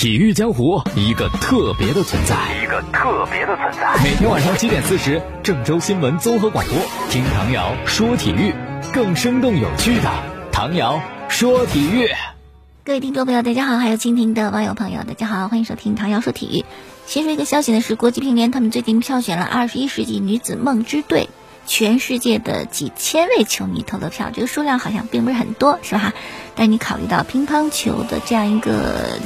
体育江湖一个特别的存在，一个特别的存在。每天晚上七点四十，郑州新闻综合广播，听唐瑶说体育，更生动有趣的唐瑶说体育。各位听众朋友，大家好；还有蜻蜓的网友朋友，大家好，欢迎收听唐瑶说体育。先说一个消息呢，是国际乒联他们最近票选了二十一世纪女子梦之队，全世界的几千位球迷投的票，这个数量好像并不是很多，是吧？但你考虑到乒乓球的这样一个。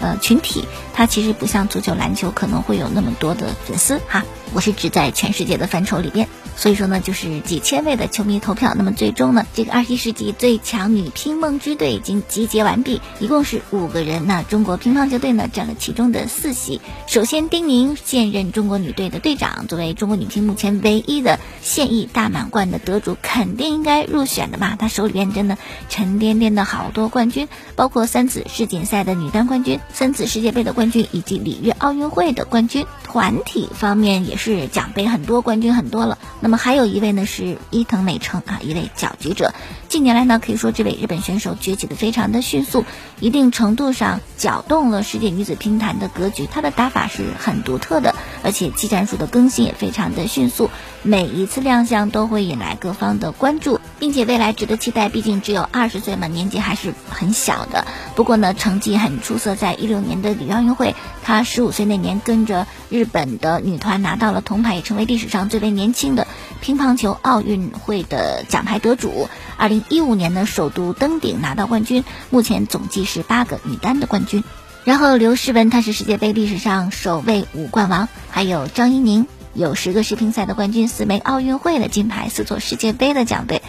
呃，群体它其实不像足球、篮球可能会有那么多的粉丝哈。我是指在全世界的范畴里边。所以说呢，就是几千位的球迷投票，那么最终呢，这个二十一世纪最强女乒梦之队已经集结完毕，一共是五个人。那中国乒乓球队呢占了其中的四席。首先，丁宁现任中国女队的队长，作为中国女乒目前唯一的现役大满贯的得主，肯定应该入选的吧？她手里边真的沉甸甸的好多冠军，包括三次世锦赛的女单冠军、三次世界杯的冠军以及里约奥运会的冠军。团体方面也是奖杯很多，冠军很多了。那么还有一位呢是伊藤美诚啊，一位搅局者。近年来呢，可以说这位日本选手崛起的非常的迅速，一定程度上搅动了世界女子乒坛的格局。她的打法是很独特的，而且技战术的更新也非常的迅速，每一次亮相都会引来各方的关注，并且未来值得期待。毕竟只有二十岁嘛，年纪还是很小的。不过呢，成绩很出色，在一六年的里约奥运会，她十五岁那年跟着日本的女团拿到了铜牌，也成为历史上最为年轻的。乒乓球奥运会的奖牌得主，二零一五年呢首度登顶拿到冠军，目前总计是八个女单的冠军。然后刘诗雯她是世界杯历史上首位五冠王，还有张怡宁有十个世乒赛的冠军，四枚奥运会的金牌，四座世界杯的奖杯。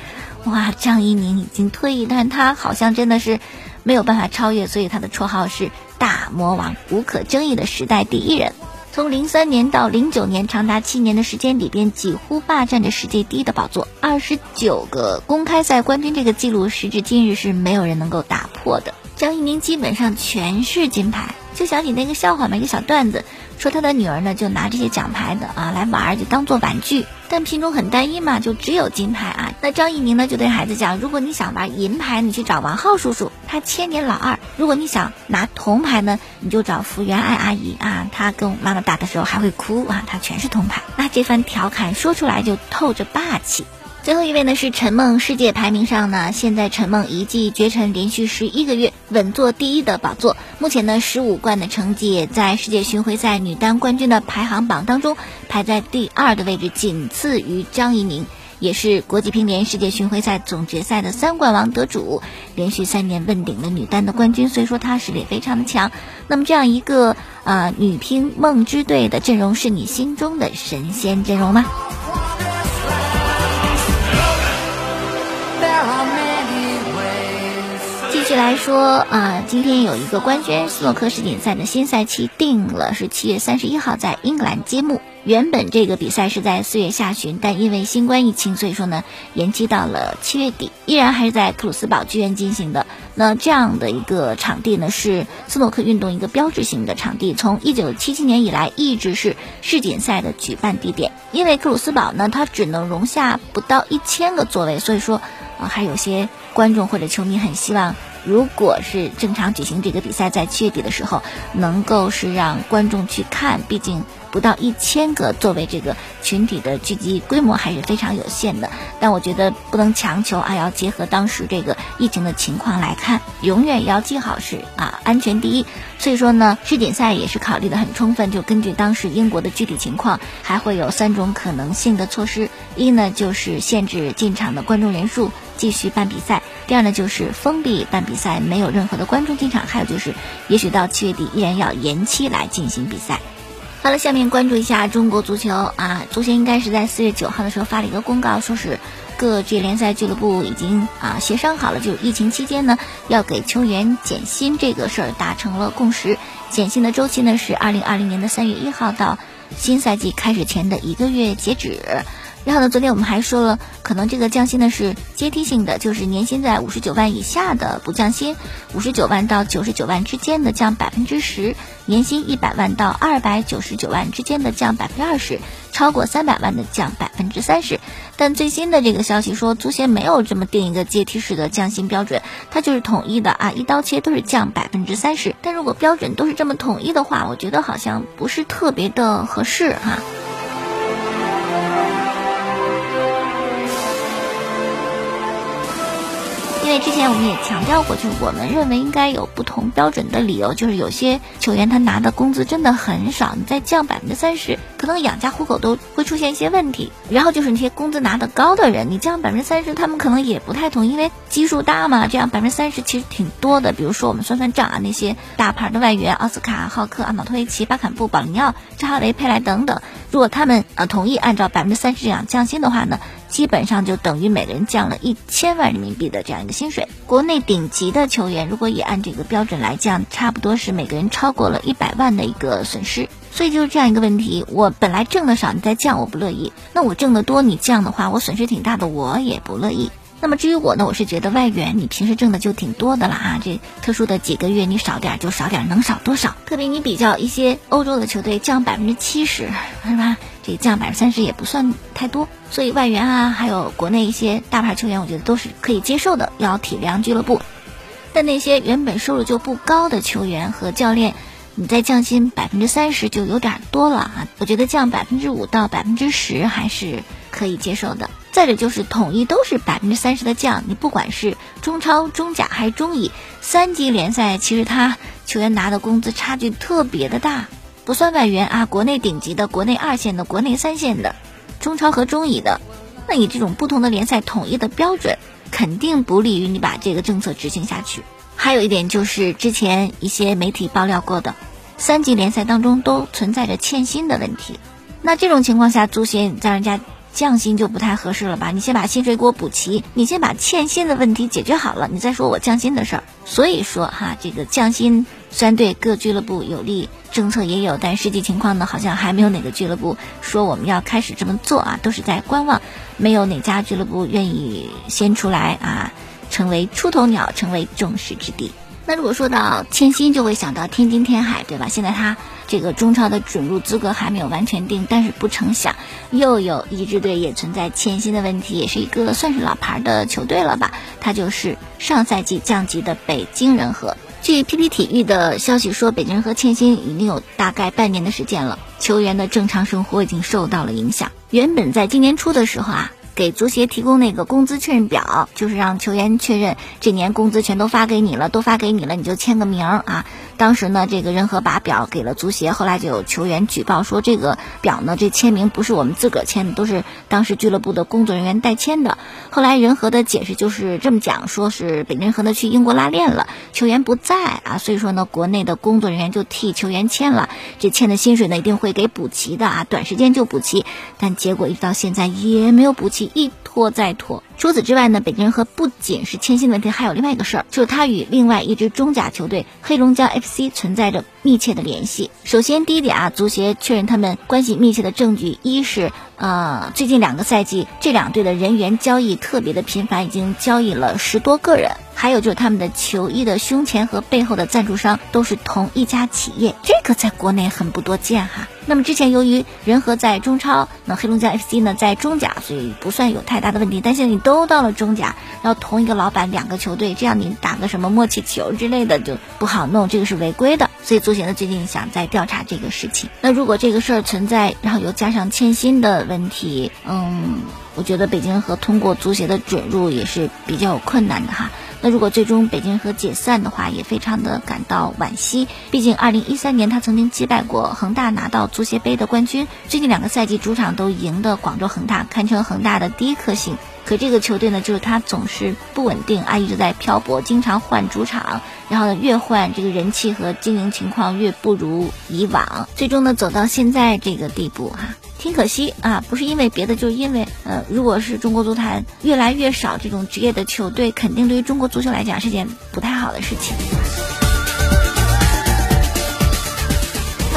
哇，张怡宁已经退役，但她好像真的是没有办法超越，所以她的绰号是大魔王，无可争议的时代第一人。从零三年到零九年，长达七年的时间里边，几乎霸占着世界第一的宝座，二十九个公开赛冠军这个记录，时至今日是没有人能够打破的。张怡宁基本上全是金牌，就想起那个笑话嘛，一个小段子，说他的女儿呢就拿这些奖牌的啊来玩，就当做玩具。但品种很单一嘛，就只有金牌啊。那张一宁呢就对孩子讲，如果你想玩银牌，你去找王浩叔叔，他千年老二；如果你想拿铜牌呢，你就找福原爱阿姨啊，她跟我妈妈打的时候还会哭啊，她全是铜牌。那这番调侃说出来就透着霸气。最后一位呢是陈梦，世界排名上呢，现在陈梦一骑绝尘，连续十一个月稳坐第一的宝座。目前呢，十五冠的成绩也在世界巡回赛女单冠军的排行榜当中排在第二的位置，仅次于张怡宁，也是国际乒联世界巡回赛总决赛的三冠王得主，连续三年问鼎了女单的冠军，所以说她实力非常的强。那么这样一个呃女乒梦之队的阵容，是你心中的神仙阵容吗？续来说啊，今天有一个官宣，斯诺克世锦赛的新赛期定了，是七月三十一号在英格兰揭幕。原本这个比赛是在四月下旬，但因为新冠疫情，所以说呢延期到了七月底，依然还是在克鲁斯堡剧院进行的。那这样的一个场地呢，是斯诺克运动一个标志性的场地，从一九七七年以来一直是世锦赛的举办地点。因为克鲁斯堡呢，它只能容下不到一千个座位，所以说啊，还有些观众或者球迷很希望。如果是正常举行这个比赛，在七月底的时候，能够是让观众去看，毕竟不到一千个作为这个群体的聚集规模还是非常有限的。但我觉得不能强求啊，要结合当时这个疫情的情况来看，永远要记好是啊，安全第一。所以说呢，世锦赛也是考虑的很充分，就根据当时英国的具体情况，还会有三种可能性的措施：一呢就是限制进场的观众人数，继续办比赛。第二呢，就是封闭办比赛，没有任何的观众进场；还有就是，也许到七月底依然要延期来进行比赛。好了，下面关注一下中国足球啊，足协应该是在四月九号的时候发了一个公告，说是各职业联赛俱乐部已经啊协商好了，就疫情期间呢要给球员减薪这个事儿达成了共识，减薪的周期呢是二零二零年的三月一号到新赛季开始前的一个月截止。然后呢？昨天我们还说了，可能这个降薪呢是阶梯性的，就是年薪在五十九万以下的不降薪，五十九万到九十九万之间的降百分之十，年薪一百万到二百九十九万之间的降百分之二十，超过三百万的降百分之三十。但最新的这个消息说，足协没有这么定一个阶梯式的降薪标准，它就是统一的啊，一刀切都是降百分之三十。但如果标准都是这么统一的话，我觉得好像不是特别的合适哈。因为之前我们也强调过，就是我们认为应该有不同标准的理由，就是有些球员他拿的工资真的很少，你再降百分之三十，可能养家糊口都会出现一些问题。然后就是那些工资拿得高的人，你降百分之三十，他们可能也不太同意，因为基数大嘛，这样百分之三十其实挺多的。比如说我们算算账啊，那些大牌的外援，奥斯卡、浩克、阿瑙托维奇、巴坎布、保利尼奥、扎哈雷、佩莱等等，如果他们呃同意按照百分之三十这样降薪的话呢？基本上就等于每个人降了一千万人民币的这样一个薪水。国内顶级的球员如果也按这个标准来降，差不多是每个人超过了一百万的一个损失。所以就是这样一个问题，我本来挣的少，你再降我不乐意；那我挣的多，你降的话，我损失挺大的，我也不乐意。那么至于我呢，我是觉得外援你平时挣的就挺多的了啊，这特殊的几个月你少点就少点，能少多少？特别你比较一些欧洲的球队降百分之七十，是吧？这降百分之三十也不算太多，所以外援啊，还有国内一些大牌球员，我觉得都是可以接受的，要体谅俱乐部。但那些原本收入就不高的球员和教练，你再降薪百分之三十就有点多了啊！我觉得降百分之五到百分之十还是可以接受的。再者就是统一都是百分之三十的降，你不管是中超、中甲还是中乙三级联赛，其实他球员拿的工资差距特别的大，不算外援啊，国内顶级的、国内二线的、国内三线的，中超和中乙的，那你这种不同的联赛统一的标准，肯定不利于你把这个政策执行下去。还有一点就是之前一些媒体爆料过的，三级联赛当中都存在着欠薪的问题，那这种情况下，足协让人家。降薪就不太合适了吧？你先把薪水给我补齐，你先把欠薪的问题解决好了，你再说我降薪的事儿。所以说哈，这个降薪虽然对各俱乐部有利，政策也有，但实际情况呢，好像还没有哪个俱乐部说我们要开始这么做啊，都是在观望，没有哪家俱乐部愿意先出来啊，成为出头鸟，成为众矢之的。那如果说到欠薪，就会想到天津天海，对吧？现在他这个中超的准入资格还没有完全定，但是不成想，又有一支队也存在欠薪的问题，也是一个算是老牌的球队了吧？他就是上赛季降级的北京人和。据 PP 体育的消息说，北京和欠薪已经有大概半年的时间了，球员的正常生活已经受到了影响。原本在今年初的时候啊。给足协提供那个工资确认表，就是让球员确认这年工资全都发给你了，都发给你了，你就签个名啊。当时呢，这个仁和把表给了足协，后来就有球员举报说，这个表呢，这签名不是我们自个儿签的，都是当时俱乐部的工作人员代签的。后来仁和的解释就是这么讲，说是北京人和呢去英国拉练了，球员不在啊，所以说呢，国内的工作人员就替球员签了，这签的薪水呢一定会给补齐的啊，短时间就补齐，但结果一直到现在也没有补齐，一拖再拖。除此之外呢，北京人和不仅是签薪问题，还有另外一个事儿，就是他与另外一支中甲球队黑龙江 FC 存在着密切的联系。首先第一点啊，足协确认他们关系密切的证据，一是呃，最近两个赛季这两队的人员交易特别的频繁，已经交易了十多个人。还有就是他们的球衣的胸前和背后的赞助商都是同一家企业，这个在国内很不多见哈。那么之前由于仁和在中超，那黑龙江 FC 呢在中甲，所以不算有太大的问题。但现在你都到了中甲，然后同一个老板两个球队，这样你打个什么默契球之类的就不好弄，这个是违规的。所以足协呢最近想再调查这个事情。那如果这个事儿存在，然后又加上欠薪的问题，嗯，我觉得北京和通过足协的准入也是比较有困难的哈。那如果最终北京和解散的话，也非常的感到惋惜。毕竟二零一三年他曾经击败过恒大，拿到足协杯的冠军。最近两个赛季主场都赢的广州恒大，堪称恒大的第一颗星。可这个球队呢，就是他总是不稳定啊，一直在漂泊，经常换主场，然后呢越换这个人气和经营情况越不如以往，最终呢走到现在这个地步哈。挺可惜啊，不是因为别的，就是因为呃，如果是中国足坛越来越少这种职业的球队，肯定对于中国足球来讲是件不太好的事情。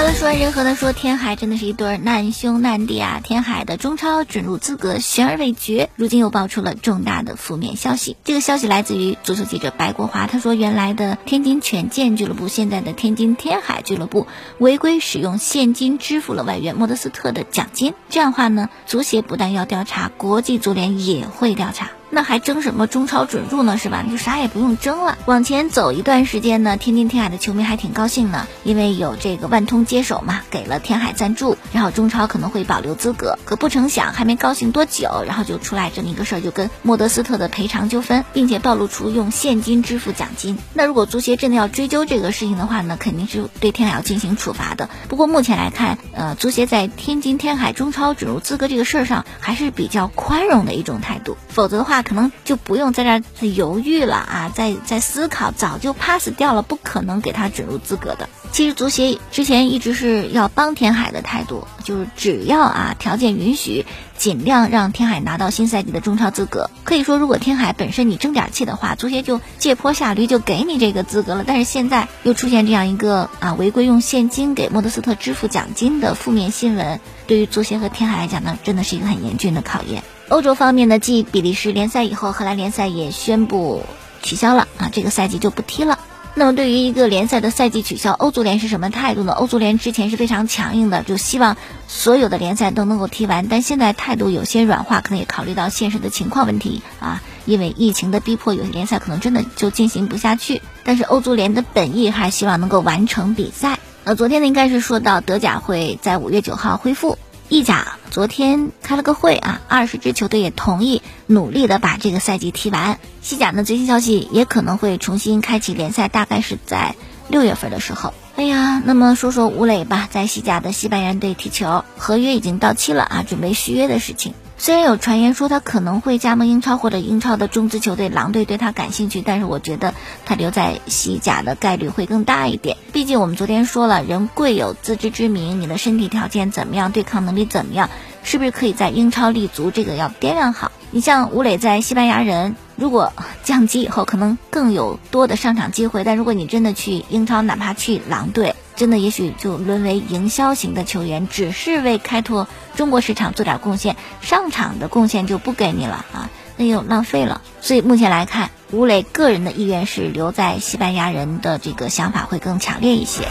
好了。说人和呢，说天海真的是一对难兄难弟啊！天海的中超准入资格悬而未决，如今又爆出了重大的负面消息。这个消息来自于足球记者白国华，他说原来的天津权健俱乐部，现在的天津天海俱乐部违规使用现金支付了外援莫德斯特的奖金。这样的话呢，足协不但要调查，国际足联也会调查。那还争什么中超准入呢？是吧？你就啥也不用争了。往前走一段时间呢，天津天海的球迷还挺高兴呢，因为有这个万通接手嘛，给了天海赞助，然后中超可能会保留资格。可不成想，还没高兴多久，然后就出来这么一个事儿，就跟莫德斯特的赔偿纠纷，并且暴露出用现金支付奖金。那如果足协真的要追究这个事情的话呢，肯定是对天海要进行处罚的。不过目前来看，呃，足协在天津天海中超准入资格这个事儿上还是比较宽容的一种态度，否则的话。可能就不用在这犹豫了啊，在在思考，早就 pass 掉了，不可能给他准入资格的。其实足协之前一直是要帮天海的态度，就是只要啊条件允许，尽量让天海拿到新赛季的中超资格。可以说，如果天海本身你争点气的话，足协就借坡下驴，就给你这个资格了。但是现在又出现这样一个啊违规用现金给莫德斯特支付奖金的负面新闻，对于足协和天海来讲呢，真的是一个很严峻的考验。欧洲方面呢，继比利时联赛以后，荷兰联赛也宣布取消了啊，这个赛季就不踢了。那么对于一个联赛的赛季取消，欧足联是什么态度呢？欧足联之前是非常强硬的，就希望所有的联赛都能够踢完，但现在态度有些软化，可能也考虑到现实的情况问题啊，因为疫情的逼迫，有些联赛可能真的就进行不下去。但是欧足联的本意还希望能够完成比赛。呃，昨天呢应该是说到德甲会在五月九号恢复。意甲昨天开了个会啊，二十支球队也同意努力的把这个赛季踢完。西甲的最新消息也可能会重新开启联赛，大概是在六月份的时候。哎呀，那么说说吴磊吧，在西甲的西班牙队踢球，合约已经到期了啊，准备续约的事情。虽然有传言说他可能会加盟英超或者英超的中资球队，狼队对他感兴趣，但是我觉得他留在西甲的概率会更大一点。毕竟我们昨天说了，人贵有自知之明，你的身体条件怎么样，对抗能力怎么样，是不是可以在英超立足，这个要掂量好。你像吴磊在西班牙人，如果降级以后，可能更有多的上场机会，但如果你真的去英超，哪怕去狼队。真的，也许就沦为营销型的球员，只是为开拓中国市场做点贡献，上场的贡献就不给你了啊，那又浪费了。所以目前来看，吴磊个人的意愿是留在西班牙人的这个想法会更强烈一些。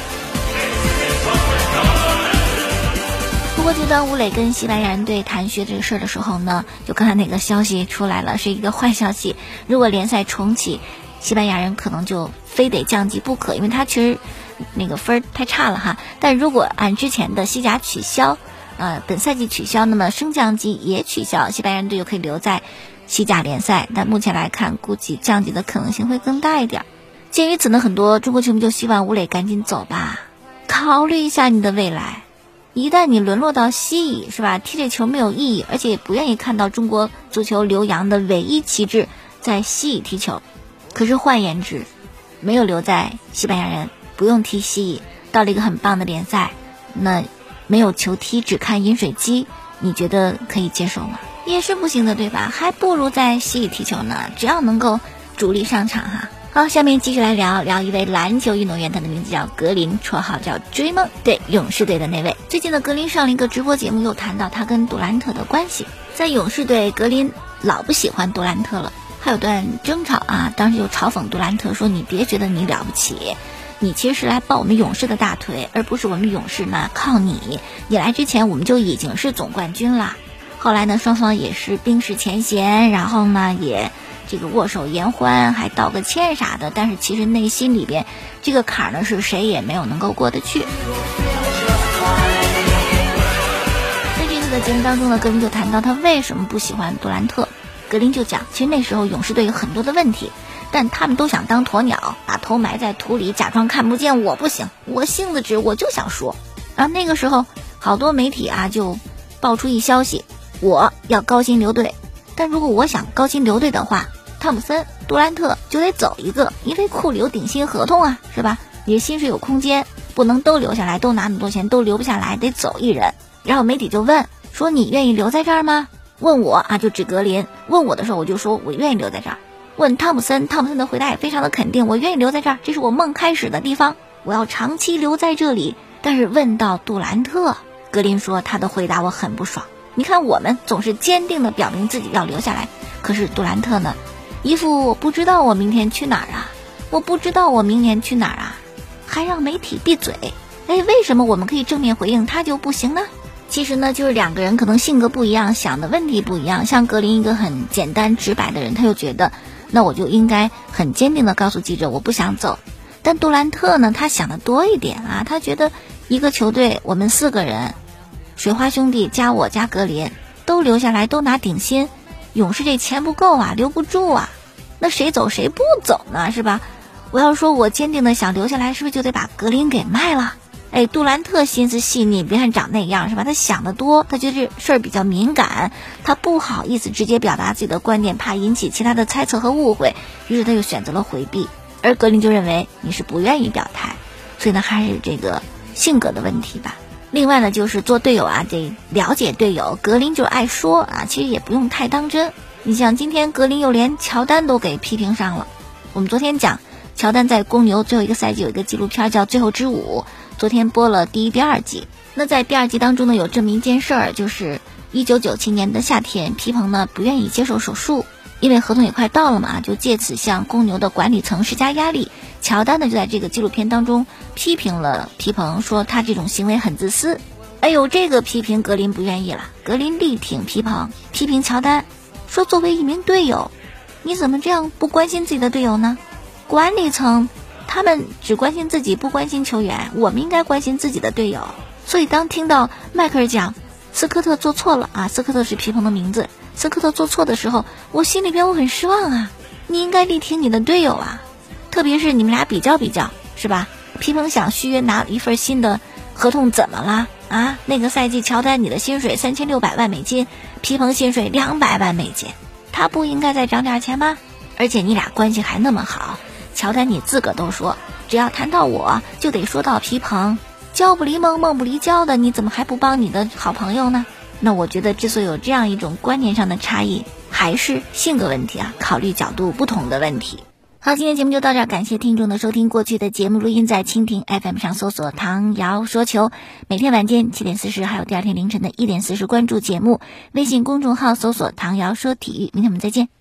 不过，就当吴磊跟西班牙人队谈学这个事儿的时候呢，就刚才那个消息出来了，是一个坏消息。如果联赛重启，西班牙人可能就非得降级不可，因为他其实。那个分儿太差了哈，但如果按之前的西甲取消，呃，本赛季取消，那么升降级也取消，西班牙队就可以留在西甲联赛。但目前来看，估计降级的可能性会更大一点。鉴于此呢，很多中国球迷就希望吴磊赶紧走吧，考虑一下你的未来。一旦你沦落到西乙，是吧？踢这球没有意义，而且也不愿意看到中国足球留洋的唯一旗帜在西乙踢球。可是换言之，没有留在西班牙人。不用踢西乙，到了一个很棒的联赛，那没有球踢，只看饮水机，你觉得可以接受吗？也是不行的，对吧？还不如在西乙踢球呢，只要能够主力上场哈。好，下面继续来聊聊一位篮球运动员，他的名字叫格林，绰号叫追梦，对勇士队的那位。最近的格林上了一个直播节目，又谈到他跟杜兰特的关系。在勇士队，格林老不喜欢杜兰特了，还有段争吵啊，当时就嘲讽杜兰特说：“你别觉得你了不起。”你其实是来抱我们勇士的大腿，而不是我们勇士呢靠你。你来之前我们就已经是总冠军了。后来呢，双方也是冰释前嫌，然后呢也这个握手言欢，还道个歉啥的。但是其实内心里边这个坎儿呢，是谁也没有能够过得去。在这次的节目当中呢，格林就谈到他为什么不喜欢杜兰特。格林就讲，其实那时候勇士队有很多的问题。但他们都想当鸵鸟，把头埋在土里，假装看不见。我不行，我性子直，我就想说。然后那个时候，好多媒体啊就爆出一消息，我要高薪留队。但如果我想高薪留队的话，汤普森、杜兰特就得走一个，因为库里有顶薪合同啊，是吧？你的薪水有空间，不能都留下来，都拿那么多钱，都留不下来，得走一人。然后媒体就问说：“你愿意留在这儿吗？”问我啊，就指格林。问我的时候，我就说我愿意留在这儿。问汤普森，汤普森的回答也非常的肯定，我愿意留在这儿，这是我梦开始的地方，我要长期留在这里，但是问到杜兰特，格林说他的回答我很不爽。你看，我们总是坚定的表明自己要留下来，可是杜兰特呢，一副我不知道我明天去哪儿啊，我不知道我明年去哪儿啊，还让媒体闭嘴。哎，为什么我们可以正面回应，他就不行呢？其实呢，就是两个人可能性格不一样，想的问题不一样。像格林一个很简单直白的人，他就觉得，那我就应该很坚定的告诉记者，我不想走。但杜兰特呢，他想的多一点啊，他觉得一个球队我们四个人。水花兄弟加我加格林都留下来，都拿顶薪。勇士这钱不够啊，留不住啊。那谁走谁不走呢？是吧？我要说，我坚定的想留下来，是不是就得把格林给卖了？哎，杜兰特心思细腻，别看长那样是吧？他想得多，他觉得这事儿比较敏感，他不好意思直接表达自己的观点，怕引起其他的猜测和误会，于是他就选择了回避。而格林就认为你是不愿意表态，所以呢，还是这个性格的问题吧。另外呢，就是做队友啊，得了解队友。格林就爱说啊，其实也不用太当真。你像今天格林又连乔丹都给批评上了。我们昨天讲，乔丹在公牛最后一个赛季有一个纪录片叫《最后之舞》，昨天播了第一、第二季。那在第二季当中呢，有这么一件事儿，就是一九九七年的夏天，皮蓬呢不愿意接受手术，因为合同也快到了嘛，就借此向公牛的管理层施加压力。乔丹呢就在这个纪录片当中批评了皮蓬，说他这种行为很自私。哎呦，这个批评格林不愿意了，格林力挺皮蓬，批评乔丹，说作为一名队友，你怎么这样不关心自己的队友呢？管理层他们只关心自己，不关心球员，我们应该关心自己的队友。所以当听到迈克尔讲斯科特做错了啊，斯科特是皮蓬的名字，斯科特做错的时候，我心里边我很失望啊。你应该力挺你的队友啊。特别是你们俩比较比较，是吧？皮蓬想续约拿一份新的合同，怎么了啊？那个赛季乔丹你的薪水三千六百万美金，皮蓬薪水两百万美金，他不应该再涨点钱吗？而且你俩关系还那么好，乔丹你自个都说，只要谈到我就得说到皮蓬，交不离梦，梦不离交的，你怎么还不帮你的好朋友呢？那我觉得之所以有这样一种观念上的差异，还是性格问题啊，考虑角度不同的问题。好，今天节目就到这儿，感谢听众的收听。过去的节目录音在蜻蜓 FM 上搜索“唐瑶说球”，每天晚间七点四十，还有第二天凌晨的一点四十，关注节目。微信公众号搜索“唐瑶说体育”，明天我们再见。